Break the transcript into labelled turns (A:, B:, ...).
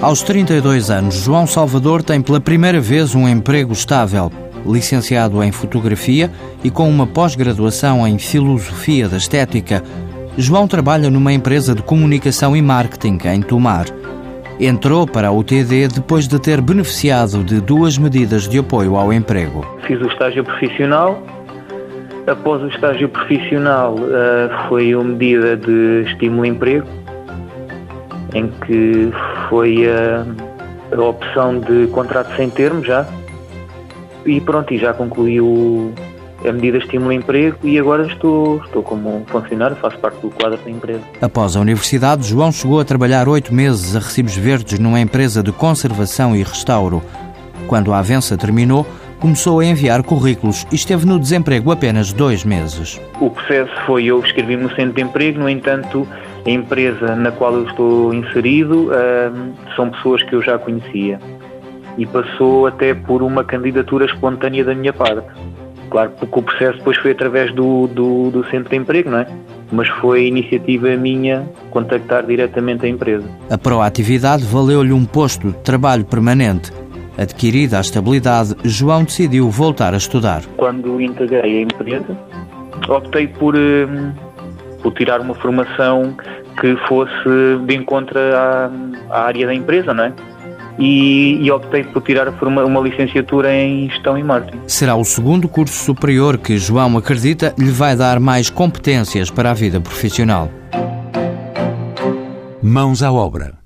A: Aos 32 anos, João Salvador tem pela primeira vez um emprego estável. Licenciado em fotografia e com uma pós-graduação em filosofia da estética, João trabalha numa empresa de comunicação e marketing em Tomar. Entrou para a UTD depois de ter beneficiado de duas medidas de apoio ao emprego.
B: Fiz o estágio profissional. Após o estágio profissional, uh, foi uma medida de estímulo emprego, em que foi a, a opção de contrato sem termo já. E pronto, e já concluiu a medida estímulo emprego e agora estou, estou como funcionário, faço parte do quadro da empresa.
A: Após a universidade, João chegou a trabalhar oito meses a recibos verdes numa empresa de conservação e restauro. Quando a avença terminou, começou a enviar currículos e esteve no desemprego apenas dois meses.
B: O processo foi eu escrevi no centro de emprego, no entanto, a empresa na qual eu estou inserido são pessoas que eu já conhecia e passou até por uma candidatura espontânea da minha parte. Claro, porque o processo depois foi através do, do, do centro de emprego, não é? Mas foi iniciativa minha contactar diretamente a empresa.
A: A proatividade valeu-lhe um posto de trabalho permanente. Adquirida a estabilidade, João decidiu voltar a estudar.
B: Quando integrei a empresa, optei por, hum, por tirar uma formação que fosse de encontro à, à área da empresa, não é? E, e, optei por tirar uma, uma, licenciatura em Gestão e Marketing.
A: Será o segundo curso superior que João acredita lhe vai dar mais competências para a vida profissional.
C: Mãos à obra.